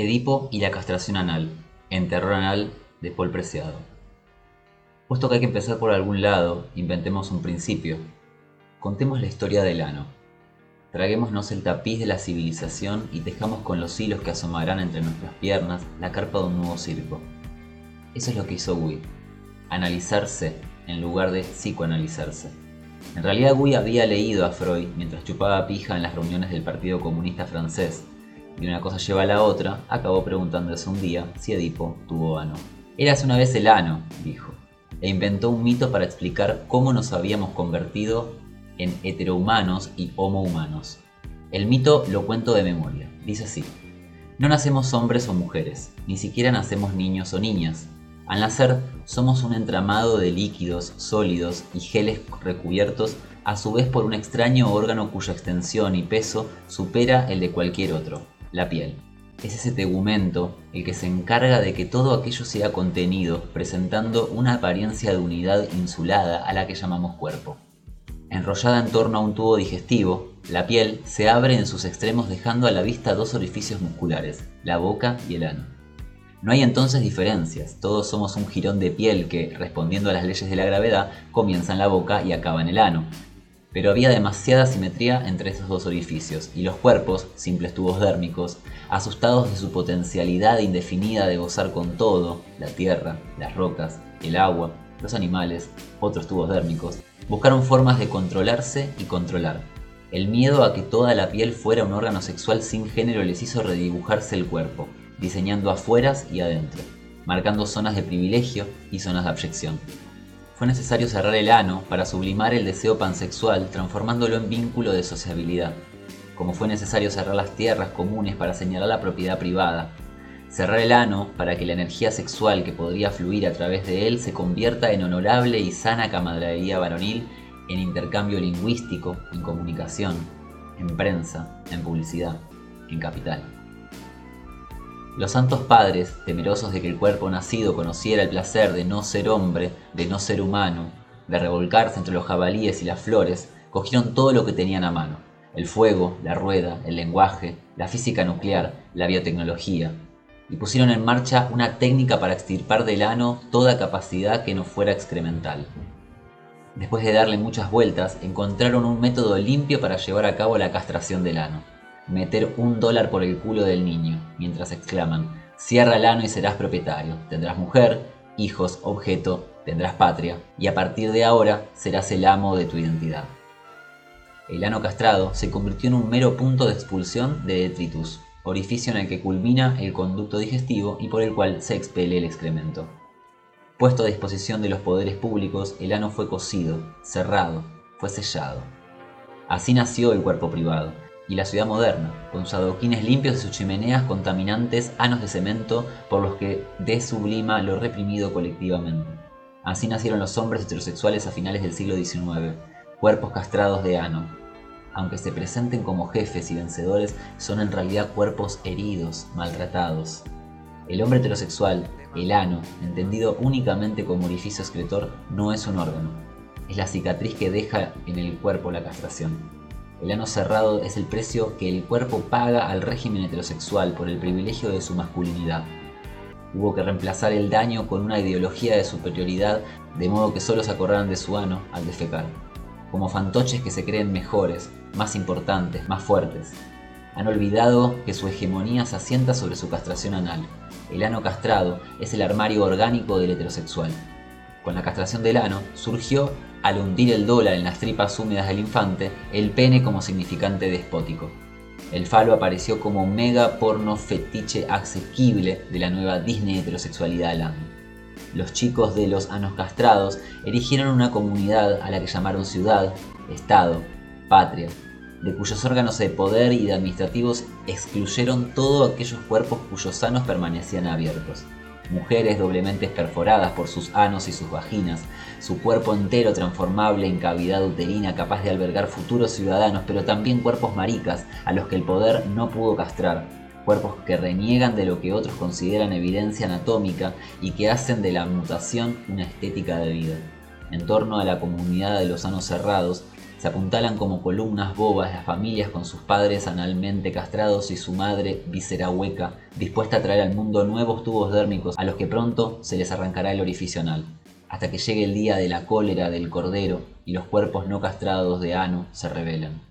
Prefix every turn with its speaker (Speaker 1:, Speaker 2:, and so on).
Speaker 1: Edipo y la castración anal, en Terror Anal de Paul Preciado. Puesto que hay que empezar por algún lado, inventemos un principio. Contemos la historia del ano. Traguémonos el tapiz de la civilización y tejamos con los hilos que asomarán entre nuestras piernas la carpa de un nuevo circo. Eso es lo que hizo Gui. Analizarse en lugar de psicoanalizarse. En realidad Gui había leído a Freud mientras chupaba pija en las reuniones del Partido Comunista francés, y una cosa lleva a la otra, acabó preguntándose un día si Edipo tuvo ano. Érase una vez el ano, dijo, e inventó un mito para explicar cómo nos habíamos convertido en heterohumanos y homohumanos. El mito lo cuento de memoria, dice así. No nacemos hombres o mujeres, ni siquiera nacemos niños o niñas. Al nacer somos un entramado de líquidos, sólidos y geles recubiertos a su vez por un extraño órgano cuya extensión y peso supera el de cualquier otro, la piel. Es ese tegumento el que se encarga de que todo aquello sea contenido, presentando una apariencia de unidad insulada a la que llamamos cuerpo. Enrollada en torno a un tubo digestivo, la piel se abre en sus extremos dejando a la vista dos orificios musculares, la boca y el ano. No hay entonces diferencias, todos somos un jirón de piel que, respondiendo a las leyes de la gravedad, comienza en la boca y acaba en el ano, pero había demasiada simetría entre esos dos orificios, y los cuerpos, simples tubos dérmicos, asustados de su potencialidad indefinida de gozar con todo, la tierra, las rocas, el agua, los animales, otros tubos dérmicos, buscaron formas de controlarse y controlar. El miedo a que toda la piel fuera un órgano sexual sin género les hizo redibujarse el cuerpo, diseñando afueras y adentro, marcando zonas de privilegio y zonas de abyección fue necesario cerrar el ano para sublimar el deseo pansexual, transformándolo en vínculo de sociabilidad, como fue necesario cerrar las tierras comunes para señalar la propiedad privada, cerrar el ano para que la energía sexual que podría fluir a través de él se convierta en honorable y sana camaradería varonil, en intercambio lingüístico, en comunicación, en prensa, en publicidad, en capital. Los santos padres, temerosos de que el cuerpo nacido conociera el placer de no ser hombre, de no ser humano, de revolcarse entre los jabalíes y las flores, cogieron todo lo que tenían a mano. El fuego, la rueda, el lenguaje, la física nuclear, la biotecnología, y pusieron en marcha una técnica para extirpar del ano toda capacidad que no fuera excremental. Después de darle muchas vueltas, encontraron un método limpio para llevar a cabo la castración del ano meter un dólar por el culo del niño, mientras exclaman, cierra el ano y serás propietario, tendrás mujer, hijos, objeto, tendrás patria, y a partir de ahora serás el amo de tu identidad. El ano castrado se convirtió en un mero punto de expulsión de detritus, orificio en el que culmina el conducto digestivo y por el cual se expele el excremento. Puesto a disposición de los poderes públicos, el ano fue cosido, cerrado, fue sellado. Así nació el cuerpo privado, y la ciudad moderna, con sus adoquines limpios de sus chimeneas contaminantes, anos de cemento por los que desublima lo reprimido colectivamente. Así nacieron los hombres heterosexuales a finales del siglo XIX, cuerpos castrados de ano. Aunque se presenten como jefes y vencedores, son en realidad cuerpos heridos, maltratados. El hombre heterosexual, el ano, entendido únicamente como orificio excretor, no es un órgano. Es la cicatriz que deja en el cuerpo la castración. El ano cerrado es el precio que el cuerpo paga al régimen heterosexual por el privilegio de su masculinidad. Hubo que reemplazar el daño con una ideología de superioridad de modo que solo se acordaran de su ano al defecar, como fantoches que se creen mejores, más importantes, más fuertes. Han olvidado que su hegemonía se asienta sobre su castración anal. El ano castrado es el armario orgánico del heterosexual. Con la castración del ano surgió al hundir el dólar en las tripas húmedas del infante, el pene como significante despótico. El falo apareció como mega porno fetiche asequible de la nueva Disney heterosexualidad. Los chicos de los anos castrados erigieron una comunidad a la que llamaron ciudad, estado, patria, de cuyos órganos de poder y de administrativos excluyeron todos aquellos cuerpos cuyos sanos permanecían abiertos mujeres doblemente perforadas por sus anos y sus vaginas, su cuerpo entero transformable en cavidad uterina capaz de albergar futuros ciudadanos, pero también cuerpos maricas a los que el poder no pudo castrar, cuerpos que reniegan de lo que otros consideran evidencia anatómica y que hacen de la mutación una estética de vida. En torno a la comunidad de los anos cerrados, Se apuntalan como columnas bobas las familias con sus padres analmente castrados y su madre víscera hueca, dispuesta a traer al mundo nuevos tubos dérmicos a los que pronto se les arrancará el orificio anal, hasta que llegue el día de la cólera del cordero y los cuerpos no castrados de ano se revelan.